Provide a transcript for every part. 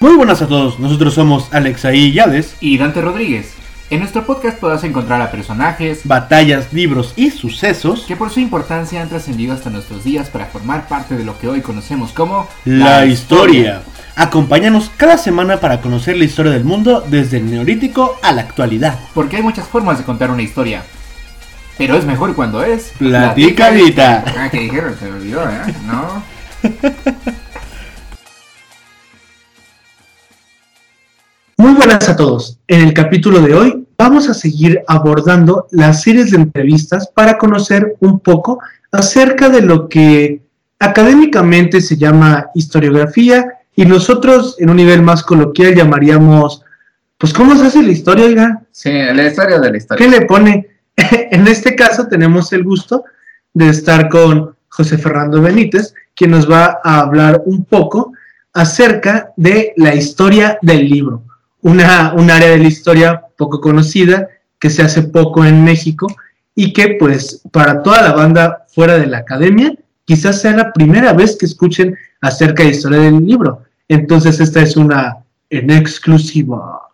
Muy buenas a todos, nosotros somos Alexaí Yades y Dante Rodríguez. En nuestro podcast podrás encontrar a personajes, batallas, libros y sucesos que por su importancia han trascendido hasta nuestros días para formar parte de lo que hoy conocemos como la, historia. Acompáñanos cada semana para conocer la historia del mundo desde el neolítico a la actualidad. Porque hay muchas formas de contar una historia. Pero es mejor cuando es platicadita. Ah, que dijeron, se me olvidó, ¿eh? ¿No? Muy buenas a todos. En el capítulo de hoy vamos a seguir abordando las series de entrevistas para conocer un poco acerca de lo que académicamente se llama historiografía y nosotros en un nivel más coloquial llamaríamos, pues, ¿cómo se hace la historia, oiga? Sí, la historia de la historia. ¿Qué le pone? en este caso tenemos el gusto de estar con José Fernando Benítez, quien nos va a hablar un poco acerca de la historia del libro una, un área de la historia poco conocida, que se hace poco en México y que pues para toda la banda fuera de la academia quizás sea la primera vez que escuchen acerca de la historia del libro. Entonces esta es una en exclusiva.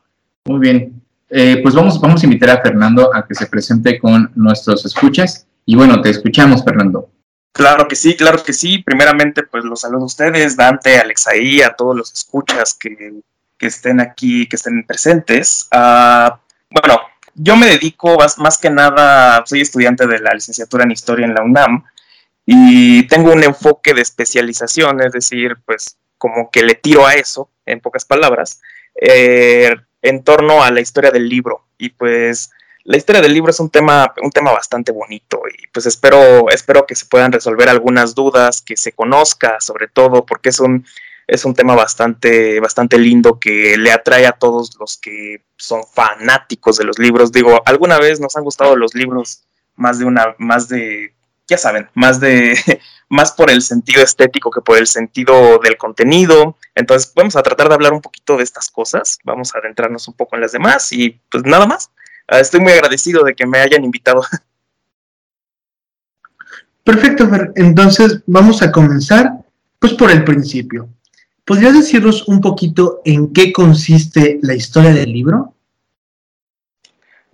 Muy bien, eh, pues vamos, vamos a invitar a Fernando a que se presente con nuestros escuchas. Y bueno, te escuchamos, Fernando. Claro que sí, claro que sí. Primeramente, pues los saludo a ustedes, Dante, Alexaí, a todos los escuchas que que estén aquí, que estén presentes. Ah, bueno, yo me dedico más, que nada, soy estudiante de la licenciatura en Historia en la UNAM y tengo un enfoque de especialización, es decir, pues como que le tiro a eso, en pocas palabras, eh, en torno a la historia del libro. Y pues la historia del libro es un tema, un tema bastante bonito y pues espero, espero que se puedan resolver algunas dudas, que se conozca sobre todo, porque es un, es un tema bastante, bastante lindo que le atrae a todos los que son fanáticos de los libros. Digo, alguna vez nos han gustado los libros más de una, más de, ya saben, más de, más por el sentido estético que por el sentido del contenido. Entonces, vamos a tratar de hablar un poquito de estas cosas. Vamos a adentrarnos un poco en las demás y pues nada más. Ah, estoy muy agradecido de que me hayan invitado. Perfecto, entonces vamos a comenzar pues por el principio. ¿Podrías decirnos un poquito en qué consiste la historia del libro?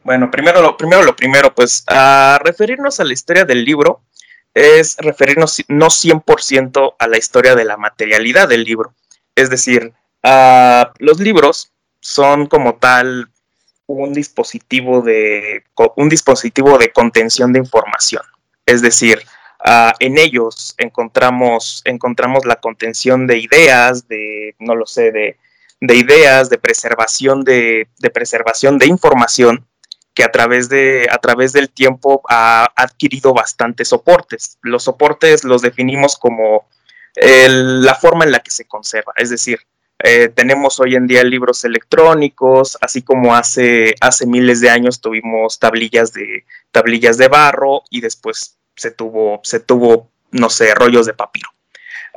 Bueno, primero lo primero, lo primero pues a referirnos a la historia del libro es referirnos no 100% a la historia de la materialidad del libro. Es decir, los libros son como tal un dispositivo de un dispositivo de contención de información. Es decir, Ah, en ellos encontramos, encontramos la contención de ideas, de, no lo sé, de, ideas, de preservación de, preservación de información que a través, de, a través del tiempo ha adquirido bastantes soportes. Los soportes los definimos como la forma en la que se conserva, es decir, eh, tenemos hoy en día libros electrónicos, así como hace, hace miles de años tuvimos tablillas de, tablillas de barro y después se tuvo, se tuvo no sé, rollos de papiro.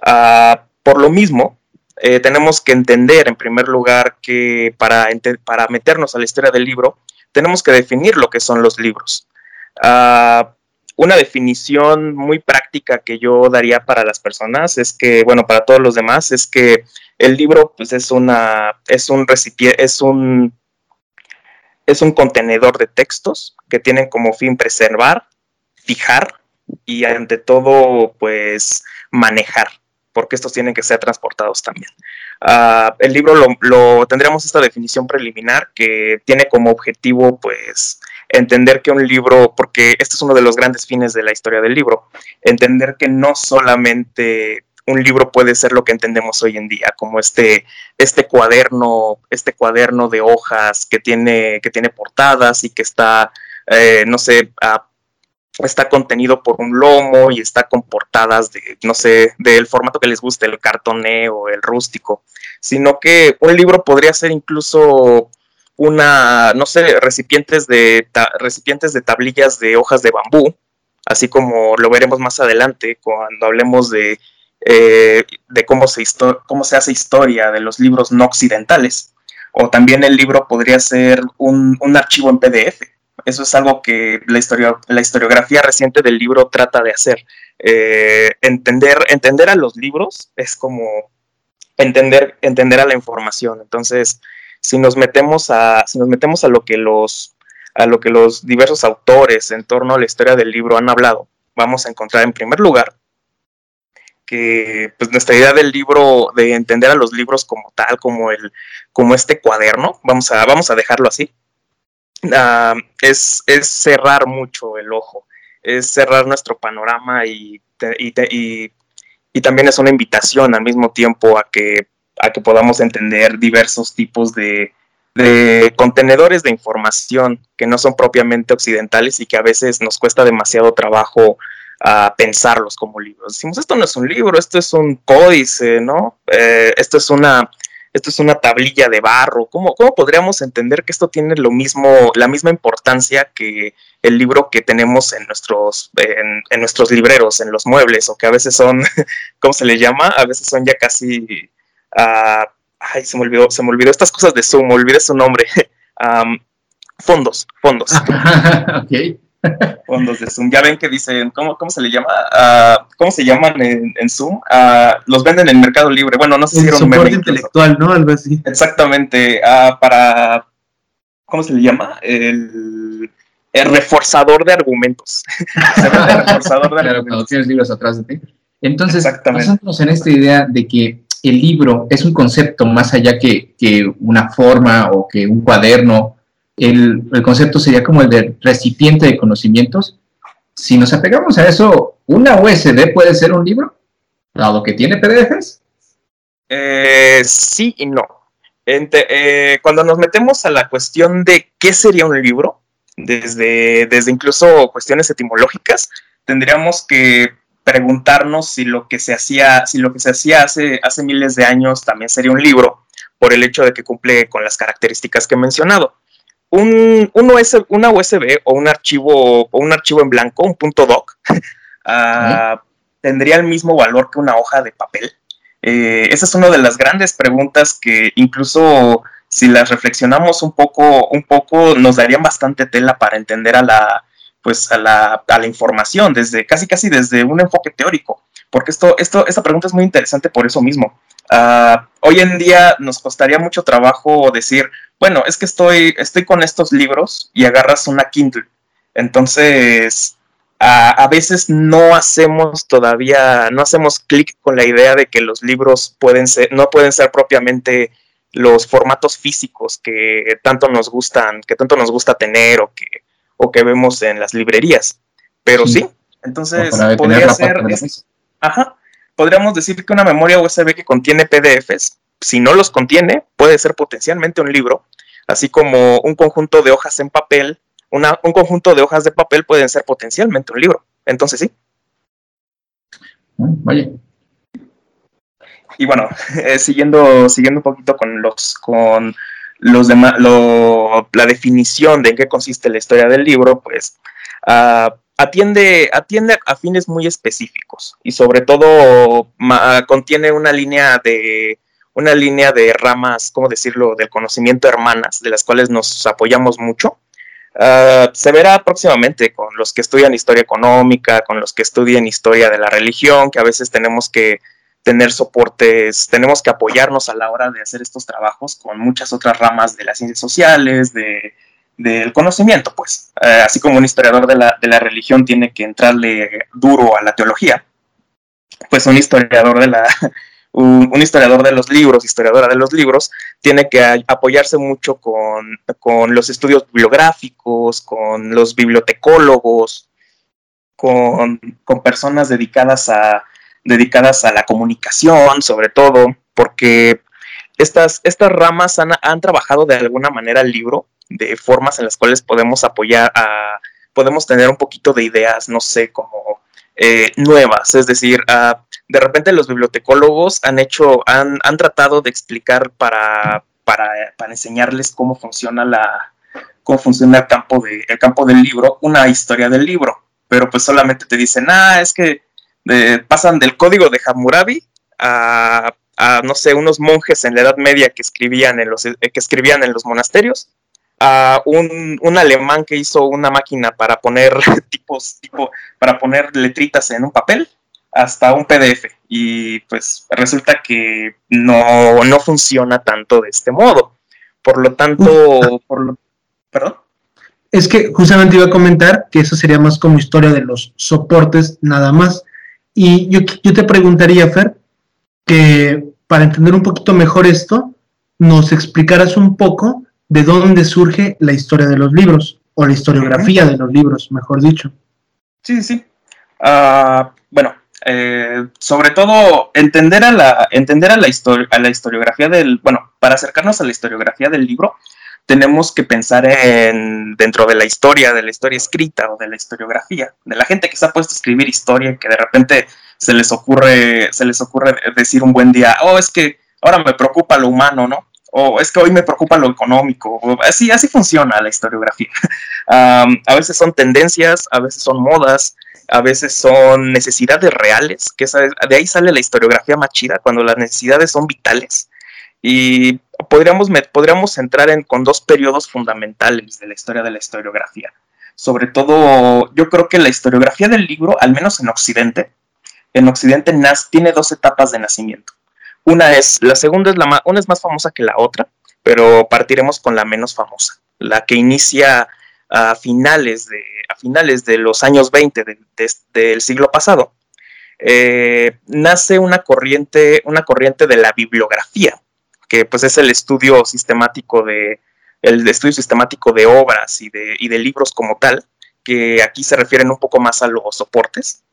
Ah, por lo mismo, eh, tenemos que entender en primer lugar que para, para meternos a la historia del libro, tenemos que definir lo que son los libros. Ah, una definición muy práctica que yo daría para las personas es que, bueno, para todos los demás, es que el libro pues, es, una, es un recipiente, es un, es un contenedor de textos que tienen como fin preservar, fijar y ante todo, pues manejar, porque estos tienen que ser transportados también. Ah, el libro lo, tendríamos esta definición preliminar que tiene como objetivo, pues, entender que un libro, porque este es uno de los grandes fines de la historia del libro, entender que no solamente un libro puede ser lo que entendemos hoy en día, como este, este cuaderno, este cuaderno de hojas que tiene, que tiene portadas y que está, eh, no sé, a está contenido por un lomo y está con portadas de, no sé, del formato que les guste, el cartoneo, el rústico, sino que un libro podría ser incluso una, no sé, recipientes de, recipientes de tablillas de hojas de bambú, así como lo veremos más adelante cuando hablemos de, eh, de cómo, se cómo se hace historia de los libros no occidentales. O también el libro podría ser un, un archivo en PDF eso es algo que la, la historiografía reciente del libro trata de hacer. Eh, entender, entender a los libros es como entender, entender a la información. Entonces, si nos metemos a, si nos metemos a lo que los, a lo que los diversos autores en torno a la historia del libro han hablado, vamos a encontrar en primer lugar que pues nuestra idea del libro, de entender a los libros como tal, como el, como este cuaderno, vamos a, vamos a dejarlo así, uh, es, es, cerrar mucho el ojo, es cerrar nuestro panorama y, y, y, y, también es una invitación al mismo tiempo a que, a que podamos entender diversos tipos de, de contenedores de información que no son propiamente occidentales y que a veces nos cuesta demasiado trabajo a pensarlos como libros. Decimos, esto no es un libro, esto es un códice, ¿no? Eh, esto es una esto es una tablilla de barro. ¿Cómo, ¿Cómo, podríamos entender que esto tiene lo mismo, la misma importancia que el libro que tenemos en nuestros, en, nuestros libreros, en los muebles, o que a veces son, ¿cómo se le llama? A veces son ya casi, uh, ay, se me olvidó, se me olvidó estas cosas de Zoom, olvidé su nombre. fondos, fondos. ok fondos de Zoom. Ya ven que dicen, ¿cómo, cómo se le llama? Uh, ¿Cómo se llaman en, en Zoom? Uh, los venden en Mercado Libre. Bueno, no sé si era un meme intelectual, ¿no? Algo así. Exactamente. Uh, para, ¿cómo se le llama? El, el reforzador de argumentos. se vende reforzador de claro, argumentos. tienes libros atrás de ti. Entonces, basándonos en esta idea de que el libro es un concepto más allá que, que una forma o que un cuaderno el, el, concepto sería como el de recipiente de conocimientos. Si nos apegamos a eso, ¿una USB puede ser un libro? ¿Dado que tiene PDFs? Eh, sí y no. Eh, cuando nos metemos a la cuestión de qué sería un libro, desde, desde incluso cuestiones etimológicas, tendríamos que preguntarnos si lo que se hacía, si lo que se hacía hace, hace miles de años también sería un libro, por el hecho de que cumple con las características que he mencionado un, USB, una USB o un archivo o un archivo en blanco, un punto doc, uh, tendría el mismo valor que una hoja de papel. Eh, esa es una de las grandes preguntas que incluso si las reflexionamos un poco, un poco nos darían bastante tela para entender a la, pues a la, a la información desde casi casi desde un enfoque teórico, porque esto, esto, esta pregunta es muy interesante por eso mismo. Uh, hoy en día nos costaría mucho trabajo decir, bueno, es que estoy, estoy con estos libros y agarras una Kindle. Entonces, a, a veces no hacemos todavía, no hacemos clic con la idea de que los libros pueden ser, no pueden ser propiamente los formatos físicos que tanto nos gustan, que tanto nos gusta tener o que, o que vemos en las librerías. Pero sí, sí entonces podría ser. Ajá, podríamos decir que una memoria USB que contiene PDFs si no los contiene, puede ser potencialmente un libro, así como un conjunto de hojas en papel, una, un conjunto de hojas de papel pueden ser potencialmente un libro. Entonces sí. Vaya. Y bueno, eh, siguiendo, siguiendo un poquito con los, con los demás, la definición de en qué consiste la historia del libro, pues uh, atiende, atiende a fines muy específicos y sobre todo contiene una línea de una línea de ramas, ¿cómo decirlo?, del conocimiento hermanas, de las cuales nos apoyamos mucho. Uh, se verá próximamente con los que estudian historia económica, con los que estudian historia de la religión, que a veces tenemos que tener soportes, tenemos que apoyarnos a la hora de hacer estos trabajos con muchas otras ramas de las ciencias sociales, de, del conocimiento, pues. Uh, así como un historiador de la, de la religión tiene que entrarle duro a la teología, pues un historiador de la, un, historiador de los libros, historiadora de los libros, tiene que apoyarse mucho con, los estudios bibliográficos, con los bibliotecólogos, con, personas dedicadas a, dedicadas a la comunicación, sobre todo, porque estas, estas ramas han, han, trabajado de alguna manera el libro, de formas en las cuales podemos apoyar a, podemos tener un poquito de ideas, no sé, como eh, nuevas, es decir, de repente los bibliotecólogos han hecho, han, han tratado de explicar para, para, para, enseñarles cómo funciona la, cómo funciona el campo, de, el campo del libro, una historia del libro, pero pues solamente te dicen, ah, es que pasan del código de Hammurabi a, a, no sé, unos monjes en la Edad Media que escribían en los, que escribían en los monasterios, a un, un, alemán que hizo una máquina para poner tipos, tipo, para poner letritas en un papel, hasta un PDF y pues resulta que no, no funciona tanto de este modo. Por lo tanto, por lo, ¿perdón? Es que justamente iba a comentar que eso sería más como historia de los soportes nada más. Y yo, yo te preguntaría, Fer, que para entender un poquito mejor esto, nos explicaras un poco de dónde surge la historia de los libros, o la historiografía de los libros, mejor dicho. Sí, sí. Uh, bueno, eh, sobre todo entender a la, entender a la, a la historiografía del, bueno, para acercarnos a la historiografía del libro, tenemos que pensar en dentro de la historia, de la historia escrita o de la historiografía, de la gente que se ha puesto a escribir historia, que de repente se les ocurre, se les ocurre decir un buen día, oh, es que ahora me preocupa lo humano, ¿no? O es que hoy me preocupa lo económico. así, así funciona la historiografía. a veces son tendencias, a veces son modas, a veces son necesidades reales, que de ahí sale la historiografía más chida, cuando las necesidades son vitales. Y podríamos, podríamos entrar en, con dos periodos fundamentales de la historia de la historiografía. Sobre todo, yo creo que la historiografía del libro, al menos en Occidente, en Occidente tiene dos etapas de nacimiento. Una es, la segunda es la una es más famosa que la otra, pero partiremos con la menos famosa, la que inicia a finales de, a finales de los años 20 del siglo pasado, eh, nace una corriente, una corriente de la bibliografía, que pues es el estudio sistemático de, el estudio sistemático de obras y de, y de libros como tal, que aquí se refieren un poco más a los soportes.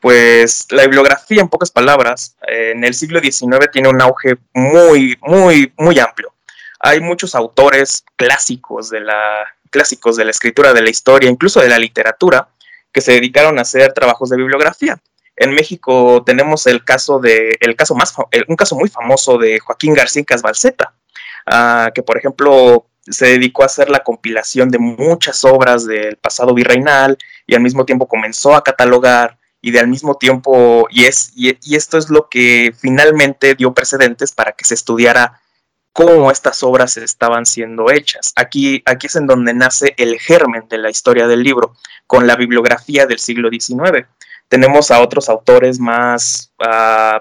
Pues la bibliografía, en pocas palabras, en el siglo XIX tiene un auge muy, muy, muy amplio. Hay muchos autores clásicos de la, clásicos de la escritura, de la historia, incluso de la literatura, que se dedicaron a hacer trabajos de bibliografía. En México tenemos el caso de, el caso más, un caso muy famoso de Joaquín García Casbalceta, uh, que por ejemplo se dedicó a hacer la compilación de muchas obras del pasado virreinal y al mismo tiempo comenzó a catalogar y de al mismo tiempo, y, es, y esto es lo que finalmente dio precedentes para que se estudiara cómo estas obras estaban siendo hechas. Aquí, aquí es en donde nace el germen de la historia del libro, con la bibliografía del siglo XIX. Tenemos a otros autores más, uh,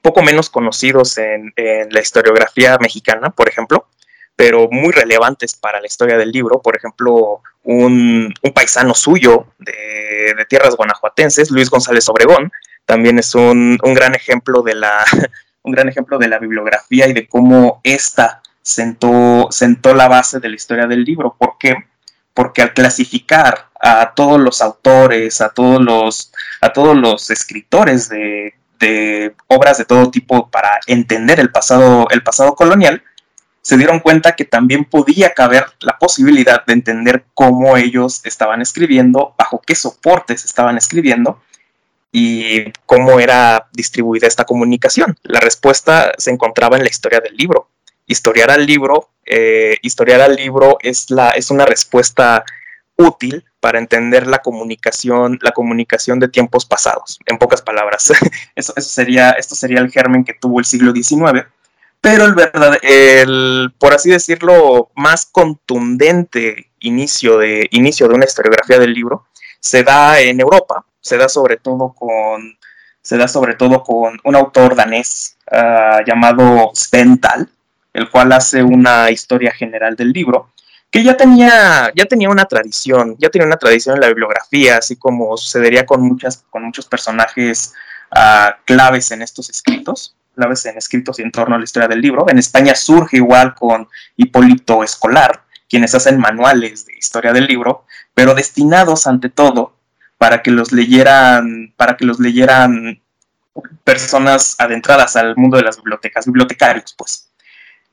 poco menos conocidos en, la historiografía mexicana, por ejemplo, pero muy relevantes para la historia del libro. Por ejemplo, un, paisano suyo de, tierras guanajuatenses, Luis González Obregón, también es un, un gran ejemplo de la, un gran ejemplo de la bibliografía y de cómo ésta sentó, sentó la base de la historia del libro. ¿Por qué? Porque al clasificar a todos los autores, a todos los, a todos los escritores de, de obras de todo tipo para entender el pasado, el pasado colonial, se dieron cuenta que también podía caber la posibilidad de entender cómo ellos estaban escribiendo, bajo qué soportes estaban escribiendo y cómo era distribuida esta comunicación. La respuesta se encontraba en la historia del libro. Historiar al libro, eh, historiar al libro es, la, es una respuesta útil para entender la comunicación, la comunicación de tiempos pasados, en pocas palabras. eso, sería, esto sería el germen que tuvo el siglo XIX. Pero el verdad, el, por así decirlo, más contundente inicio de, inicio de una historiografía del libro se da en Europa, se da sobre todo con, se da sobre todo con un autor danés ah, llamado Sven el cual hace una historia general del libro, que ya tenía, ya tenía una tradición, ya tenía una tradición en la bibliografía, así como sucedería con, muchas, con muchos personajes ah, claves en estos escritos, claves en escritos y en torno a la historia del libro. En España surge igual con Hipólito Escolar, quienes hacen manuales de historia del libro, pero destinados ante todo para que los leyeran, para que los leyeran personas adentradas al mundo de las bibliotecas, bibliotecarios, pues.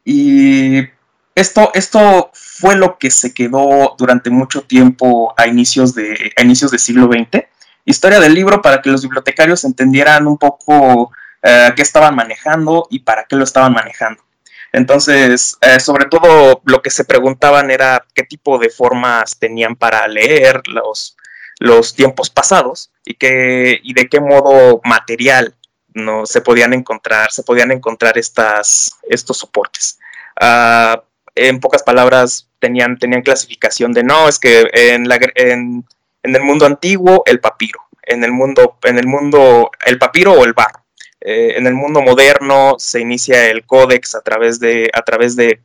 Y esto, esto fue lo que se quedó durante mucho tiempo a inicios de, inicios del siglo XX. Historia del libro para que los bibliotecarios entendieran un poco eh, qué estaban manejando y para qué lo estaban manejando. Entonces, eh, sobre todo lo que se preguntaban era qué tipo de formas tenían para leer los, los tiempos pasados y, que, y de qué modo material no se podían encontrar, se podían encontrar estas, estos soportes. Ah, en pocas palabras, tenían, tenían clasificación de no, es que en, la, en, el mundo antiguo el papiro, en el mundo, en el mundo, el papiro o el barro. Eh, en el mundo moderno se inicia el códex a través de, a través de,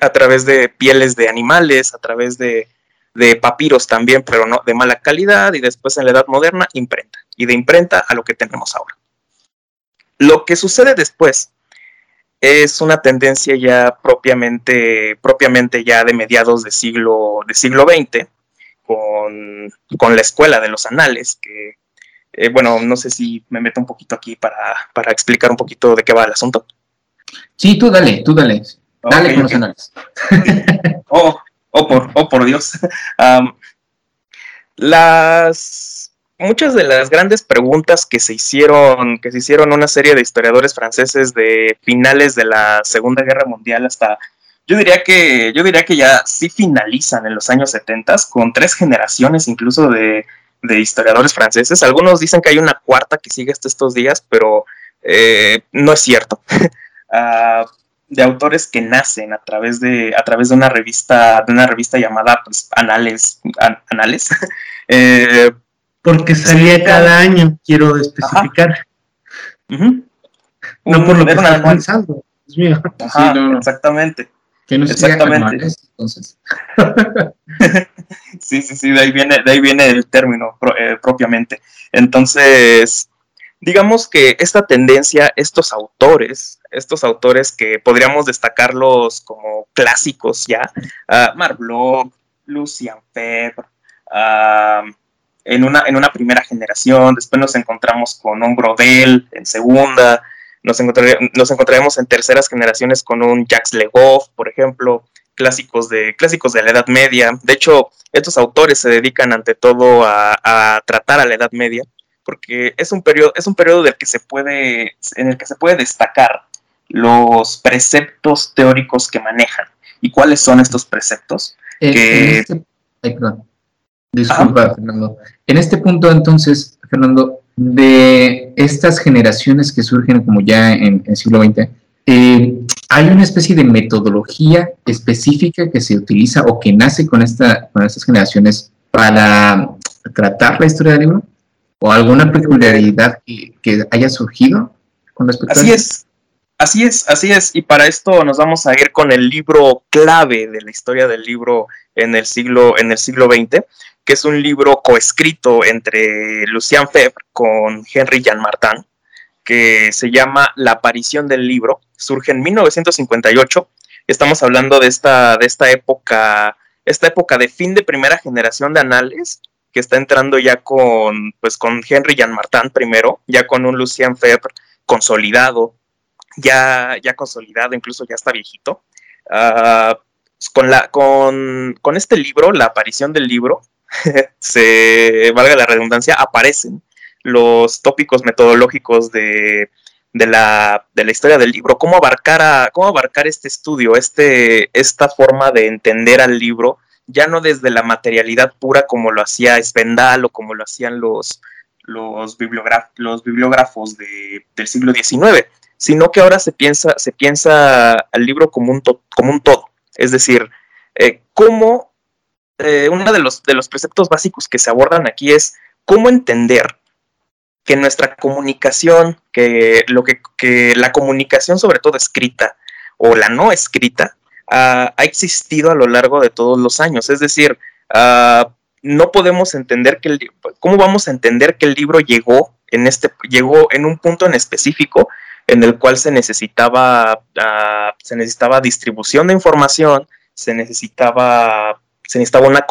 a través de pieles de animales, a través de, papiros también, pero no de mala calidad, y después en la edad moderna, imprenta, y de imprenta a lo que tenemos ahora. Lo que sucede después es una tendencia ya propiamente, propiamente ya de mediados del siglo, de siglo XX, con, con, la escuela de los anales, que, eh, bueno, no sé si me meto un poquito aquí para, para, explicar un poquito de qué va el asunto. Sí, tú dale, tú dale. Dale con los anales. oh, oh, por, oh, por Dios. las muchas de las grandes preguntas que se hicieron, que se hicieron una serie de historiadores franceses de finales de la Segunda Guerra Mundial hasta yo diría que yo diría que ya sí finalizan en los años 70 con tres generaciones incluso de, historiadores franceses. Algunos dicen que hay una cuarta que sigue hasta estos días, pero eh, no es cierto. Ah, de autores que nacen a través de a través de una revista de una revista llamada pues, Anales Anales. Eh, porque salía cada año quiero especificar. No por lo que está avanzando exactamente. Que no exactamente sí sí sí de ahí viene de ahí viene el término eh, propiamente. Entonces digamos que esta tendencia, estos autores, estos autores que podríamos destacarlos como clásicos ya, uh, Bloch, Lucian Febvre, en, una, en una primera generación, después nos encontramos con un Brodel en segunda, nos, nos encontraremos en terceras generaciones con un Jacques Legoff, por ejemplo, clásicos de, clásicos de la Edad Media. De hecho, estos autores se dedican ante todo a, a tratar a la Edad Media porque es un periodo, es un periodo del que se puede, en el que se puede destacar los preceptos teóricos que manejan. ¿Y cuáles son estos preceptos? En este, Disculpa, Fernando. En este punto, entonces, Fernando, de estas generaciones que surgen como ya en el siglo XX, eh, ¿hay una especie de metodología específica que se utiliza o que nace con, esta, con estas generaciones para tratar la historia del libro? o alguna peculiaridad que, haya surgido con respecto así es así es así es. Y para esto nos vamos a ir con el libro clave de la historia del libro en el siglo en el siglo XX que es un libro coescrito entre Lucien Febvre con Henry Jean Martin que se llama La aparición del libro surge en 1958 estamos hablando de esta de esta época esta época de fin de primera generación de anales que está entrando ya con, pues, con Henry Jean Martin primero, ya con un Lucien Febvre consolidado, ya, ya consolidado, incluso ya está viejito. Ah, con, la, con, con este libro, la aparición del libro, se, valga la redundancia, aparecen los tópicos metodológicos de, de, la, de la, historia del libro, cómo abarcar, a, cómo abarcar este estudio, este, esta forma de entender al libro ya no desde la materialidad pura como lo hacía Spendal o como lo hacían los, los, los bibliógrafos del siglo XIX, sino que ahora se piensa, se piensa al libro como un, como un todo. Es decir, eh, cómo eh, uno de los, de los preceptos básicos que se abordan aquí es cómo entender que nuestra comunicación, que lo que, que la comunicación sobre todo escrita o la no escrita, ha, existido a lo largo de todos los años. Es decir, ah, no podemos entender que el, cómo vamos a entender que el libro llegó en este llegó en un punto en específico en el cual se necesitaba ah, se necesitaba distribución de información, se necesitaba se necesitaba una,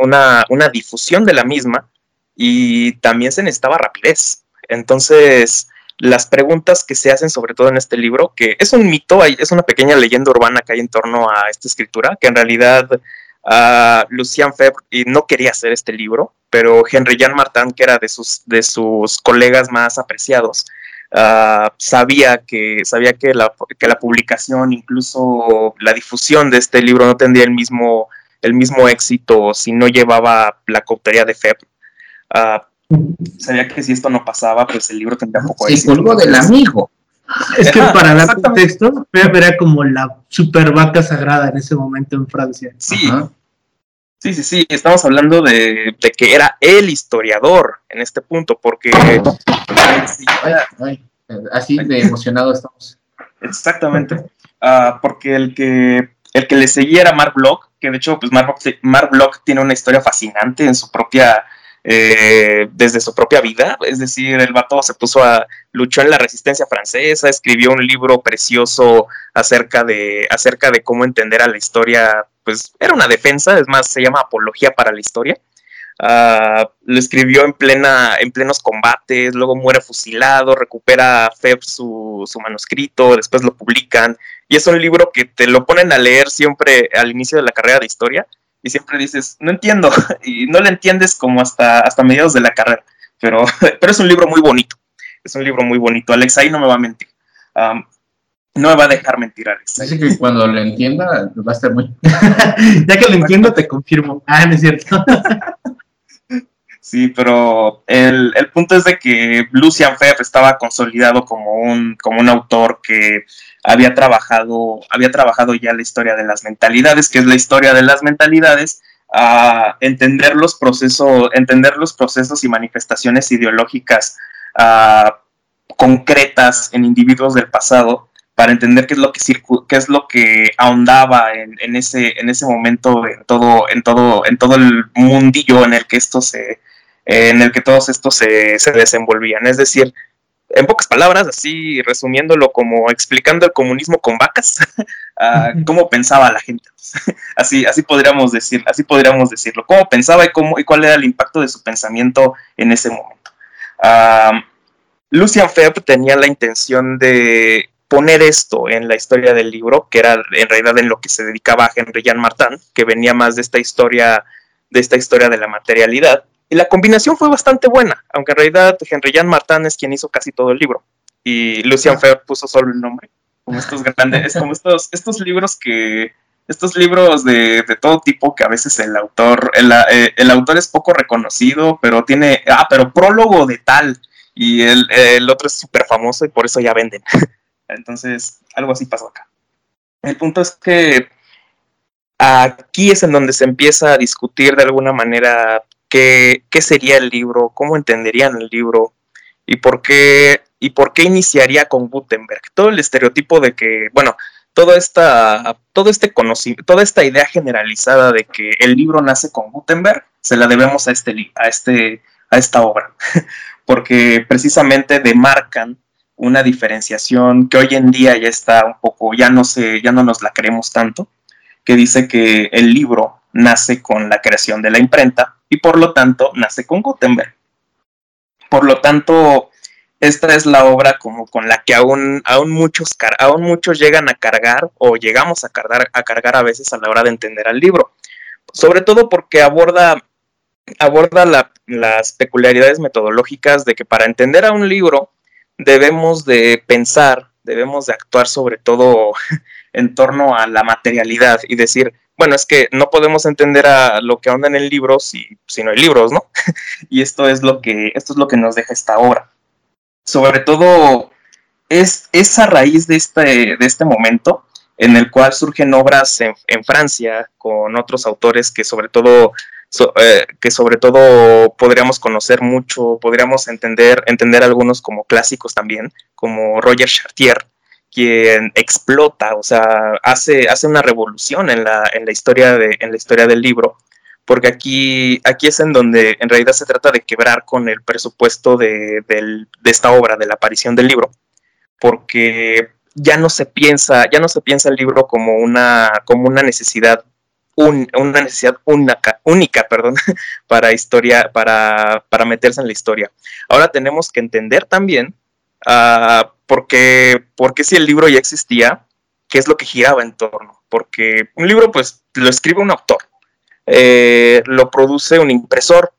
una, una difusión de la misma y también se necesitaba rapidez. Entonces, las preguntas que se hacen, sobre todo en este libro, que es un mito, es una pequeña leyenda urbana que hay en torno a esta escritura, que en realidad uh, Lucien Febvre no quería hacer este libro, pero Henry Jean Martin, que era de sus, de sus colegas más apreciados, ah, sabía, que, sabía que, la, que la publicación, incluso la difusión de este libro no tendría el mismo, el mismo éxito si no llevaba la cautería de Febvre. Ah, sabía que si esto no pasaba, pues el libro tendría poco Se colgó del amigo. Es que para dar contexto, era como la super vaca sagrada en ese momento en Francia. Sí. Sí, sí, sí, estamos hablando de, que era el historiador en este punto, porque... así de emocionado estamos. Exactamente, ah, porque el que, el que le seguía era Mark Block, que de hecho, pues Mark, Mark Block tiene una historia fascinante en su propia eh, desde su propia vida. Es decir, el vato se puso a luchó en la resistencia francesa, escribió un libro precioso acerca de, acerca de cómo entender a la historia. Pues era una defensa, es más, se llama Apología para la Historia. Uh, lo escribió en, plena, en plenos combates, luego muere fusilado, recupera Feb su, su, manuscrito, después lo publican, y es un libro que te lo ponen a leer siempre al inicio de la carrera de historia, y siempre dices, no entiendo, y no lo entiendes como hasta, hasta mediados de la carrera, pero, pero es un libro muy bonito, es un libro muy bonito, Alex ahí no me va a mentir. no me va a dejar mentir, Alex. Así que cuando lo entienda, va a estar muy... ya que lo entiendo, te confirmo. Ah, no es cierto. Sí, pero el, el, punto es de que Lucian Feff estaba consolidado como un, como un autor que había trabajado, había trabajado ya la historia de las mentalidades, que es la historia de las mentalidades, a entender los procesos, entender los procesos y manifestaciones ideológicas concretas en individuos del pasado para entender qué es lo que qué es lo que ahondaba en, ese en ese momento en todo en todo en todo el mundillo en el que esto se en el que todos estos se, se desenvolvían es decir en pocas palabras, así resumiéndolo como explicando el comunismo con vacas, cómo pensaba la gente. así, así podríamos decir, así podríamos decirlo. Cómo pensaba y cómo y cuál era el impacto de su pensamiento en ese momento. Lucian Febb tenía la intención de poner esto en la historia del libro, que era en realidad en lo que se dedicaba a Henry Jan Martin, que venía más de esta historia, de esta historia de la materialidad la combinación fue bastante buena, aunque en realidad Henry Jan Martin es quien hizo casi todo el libro. Y Lucian Fer puso solo el nombre. Como estos grandes, como estos, estos libros que. Estos libros de, todo tipo que a veces el autor, eh, el, autor es poco reconocido, pero tiene, ah, pero prólogo de tal, y el, el otro es súper famoso y por eso ya venden. Entonces, algo así pasó acá. El punto es que aquí es en donde se empieza a discutir de alguna manera qué, sería el libro, cómo entenderían el libro y por qué y por qué iniciaría con Gutenberg. Todo el estereotipo de que, bueno, toda esta, todo este conocimiento, toda esta idea generalizada de que el libro nace con Gutenberg, se la debemos a este, a este, a esta obra, porque precisamente demarcan una diferenciación que hoy en día ya está un poco, ya no sé, ya no nos la creemos tanto, que dice que el libro nace con la creación de la imprenta y por lo tanto nace con Gutenberg. Por lo tanto, esta es la obra como con la que aún, aún, muchos, aún muchos llegan a cargar o llegamos a cargar, a cargar a veces a la hora de entender al libro. Sobre todo porque aborda, aborda las peculiaridades metodológicas de que para entender a un libro debemos de pensar, debemos de actuar sobre todo en torno a la materialidad y decir, bueno, es que no podemos entender a lo que onda en el libro si, no hay libros, ¿no? y esto es lo que, esto es lo que nos deja esta obra. Sobre todo, es, esa raíz de este, de este momento en el cual surgen obras en, Francia con otros autores que sobre todo eh, que sobre todo podríamos conocer mucho, podríamos entender, entender algunos como clásicos también, como Roger Chartier, quien explota, o sea, hace, hace una revolución en la, en la, historia de, en la historia del libro, porque aquí, aquí es en donde en realidad se trata de quebrar con el presupuesto de, esta obra, de la aparición del libro, porque ya no se piensa, ya no se piensa el libro como una, como una necesidad, una necesidad única, única perdón, para historia, para, para meterse en la historia. Ahora tenemos que entender también uh, porque, porque si el libro ya existía, ¿qué es lo que giraba en torno? Porque un libro, pues, lo escribe un autor, eh, lo produce un impresor,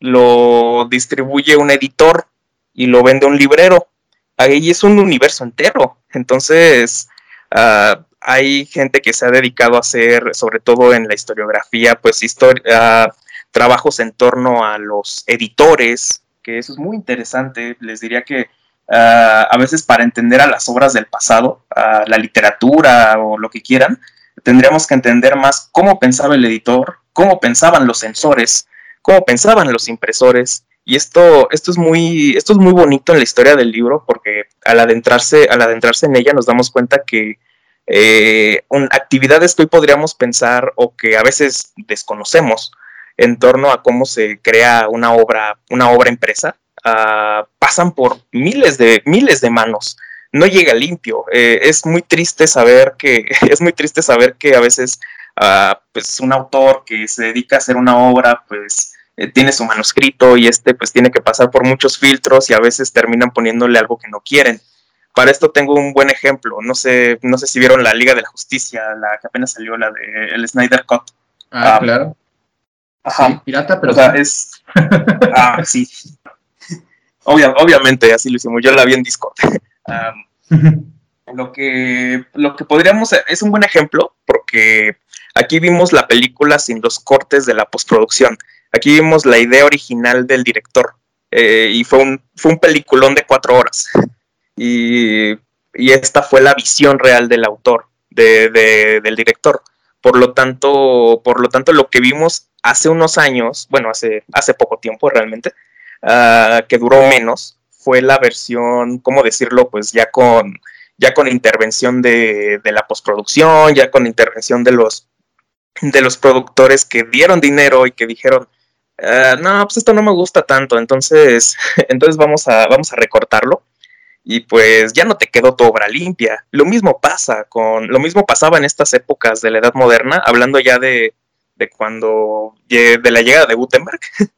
lo distribuye un editor y lo vende un librero. Ahí es un universo entero. Entonces, uh, hay gente que se ha dedicado a hacer, sobre todo en la historiografía, pues uh, trabajos en torno a los editores, que eso es muy interesante. Les diría que Ah, a veces para entender a las obras del pasado, a la literatura o lo que quieran, tendríamos que entender más cómo pensaba el editor, cómo pensaban los sensores, cómo pensaban los impresores. Y esto, esto, es muy, esto es muy bonito en la historia del libro porque al adentrarse, al adentrarse en ella nos damos cuenta que eh, actividades que hoy podríamos pensar o que a veces desconocemos en torno a cómo se crea una obra, una obra impresa, ah, pasan por miles de, miles de manos. No llega limpio. Eh, es muy triste saber que, es muy triste saber que a veces ah, pues un autor que se dedica a hacer una obra, pues eh, tiene su manuscrito y este pues tiene que pasar por muchos filtros y a veces terminan poniéndole algo que no quieren. Para esto tengo un buen ejemplo. No sé, no sé si vieron la Liga de la Justicia, la que apenas salió, la de el Snyder Cut. Ah, ah claro. Ajá. pirata, pero. O sea, es. ah, sí. obviamente, así lo hicimos. Yo la vi en Discord. lo, que, lo que podríamos. Es un buen ejemplo, porque aquí vimos la película sin los cortes de la postproducción. Aquí vimos la idea original del director. Eh, y fue un, fue un peliculón de cuatro horas y, esta fue la visión real del autor, de, del director. Por lo tanto, por lo tanto, lo que vimos hace unos años, bueno, hace, hace poco tiempo realmente, ah, que duró menos, fue la versión, ¿cómo decirlo? Pues ya con, ya con intervención de, de la postproducción, ya con intervención de los, de los productores que dieron dinero y que dijeron, ah, no, pues esto no me gusta tanto, entonces, entonces vamos a, vamos a recortarlo y pues ya no te quedó tu obra limpia. Lo mismo pasa con, lo mismo pasaba en estas épocas de la Edad Moderna, hablando ya de, de cuando, de la llegada de Gutenberg,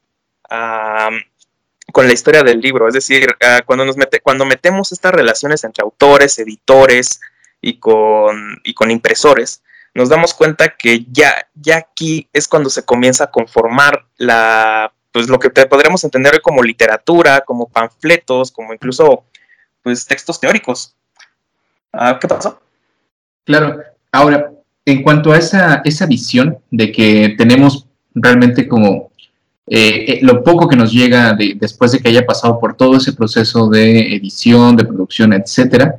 con la historia del libro. Es decir, ah, cuando, nos mete, cuando metemos estas relaciones entre autores, editores y con, y con impresores, nos damos cuenta que ya, ya aquí es cuando se comienza a conformar la, pues lo que podríamos entender como literatura, como panfletos, como incluso pues, textos teóricos. Ah, ¿Qué pasó? Claro, ahora, en cuanto a esa, esa visión de que tenemos realmente como eh, eh, lo poco que nos llega después de que haya pasado por todo ese proceso de edición, de producción, etcétera,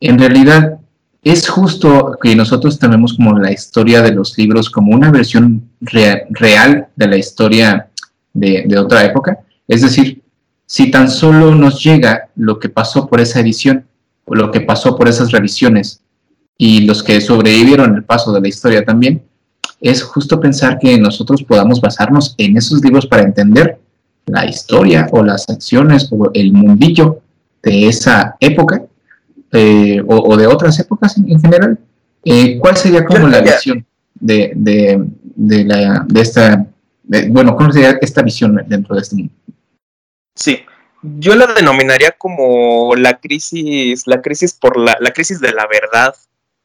en realidad es justo que nosotros tenemos como la historia de los libros como una versión real de la historia de, otra época. Es decir, si tan solo nos llega lo que pasó por esa edición, lo que pasó por esas revisiones, y los que sobrevivieron el paso de la historia también, es justo pensar que nosotros podamos basarnos en esos libros para entender la historia o las acciones o el mundillo de esa época eh, o, de otras épocas en, general. Eh, ¿Cuál sería como la visión de, de, la, de esta, bueno, cómo sería esta visión dentro de este mundo? Sí, yo la denominaría como la crisis, la crisis por la, la crisis de la verdad,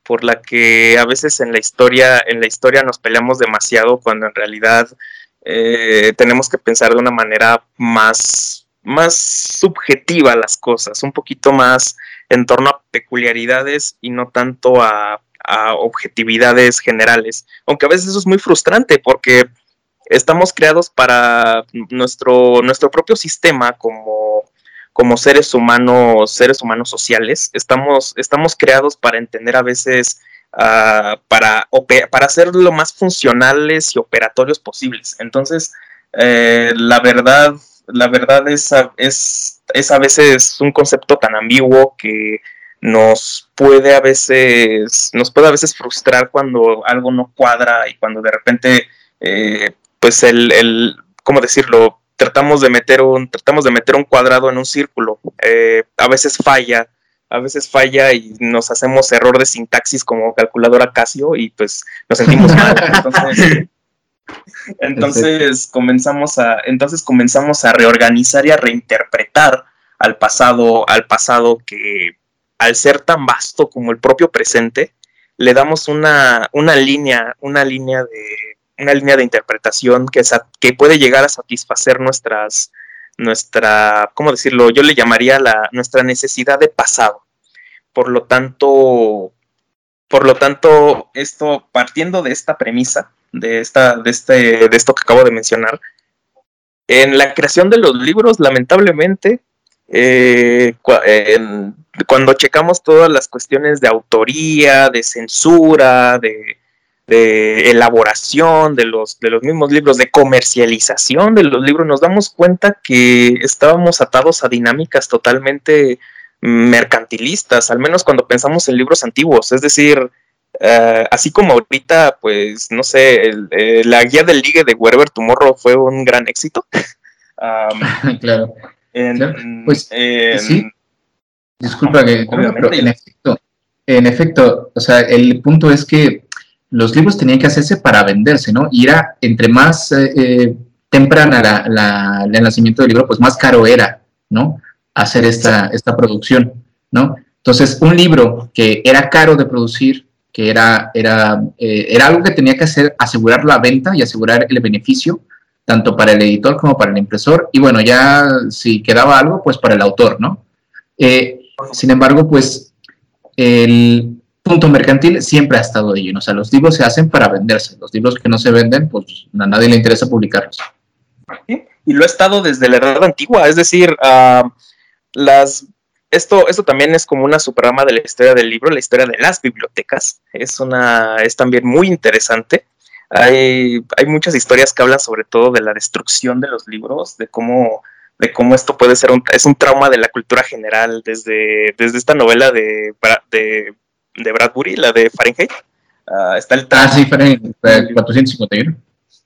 por la que a veces en la historia, en la historia nos peleamos demasiado cuando en realidad eh, tenemos que pensar de una manera más, más subjetiva las cosas, un poquito más en torno a peculiaridades y no tanto a, a objetividades generales. Aunque a veces eso es muy frustrante porque estamos creados para nuestro, nuestro propio sistema como, como seres humanos, seres humanos sociales. Estamos, estamos creados para entender a veces, uh, para, para ser lo más funcionales y operatorios posibles. Entonces, eh, la verdad, la verdad es, es, es a veces un concepto tan ambiguo que nos puede a veces, nos puede a veces frustrar cuando algo no cuadra y cuando de repente eh, pues el, el, ¿cómo decirlo? Tratamos de meter un, tratamos de meter un cuadrado en un círculo. Eh, a veces falla, a veces falla y nos hacemos error de sintaxis como calculadora Casio y pues nos sentimos mal. Entonces, entonces comenzamos a, entonces comenzamos a reorganizar y a reinterpretar al pasado, al pasado que al ser tan vasto como el propio presente, le damos una, una línea, una línea de una línea de interpretación que, que puede llegar a satisfacer nuestras, nuestra, ¿cómo decirlo? Yo le llamaría la, nuestra necesidad de pasado. Por lo tanto, por lo tanto, esto, partiendo de esta premisa, de, esta, de, este, de esto que acabo de mencionar, en la creación de los libros, lamentablemente, eh, cuando checamos todas las cuestiones de autoría, de censura, de, de elaboración de los, de los mismos libros, de comercialización de los libros, nos damos cuenta que estábamos atados a dinámicas totalmente mercantilistas, al menos cuando pensamos en libros antiguos, es decir, eh, así como ahorita, pues, no sé, eh, la guía del ligue de Werber Tomorrow fue un gran éxito. claro. Pues, sí. Disculpa que, pero en efecto, en efecto, o sea, el punto es que los libros tenían que hacerse para venderse, ¿no? Y era, entre más eh, temprana la, el nacimiento del libro, pues más caro era, ¿no? Hacer esta, esta producción, ¿no? Entonces, un libro que era caro de producir, que era, era, eh, era algo que tenía que hacer, asegurar la venta y asegurar el beneficio, tanto para el editor como para el impresor, y bueno, ya si quedaba algo, pues para el autor, ¿no? Eh, sin embargo, pues el punto mercantil siempre ha estado ahí, o sea, los libros se hacen para venderse, los libros que no se venden, pues a nadie le interesa publicarlos. Y lo ha estado desde la edad antigua, es decir, las esto, esto también es como una superrama de la historia del libro, la historia de las bibliotecas. Es una, es también muy interesante. Hay, hay muchas historias que hablan sobre todo de la destrucción de los libros, de cómo, de cómo esto puede ser un, es un trauma de la cultura general, desde, desde esta novela de, de Bradbury, la de Fahrenheit. Uh, está el ah, sí, Fahrenheit 451.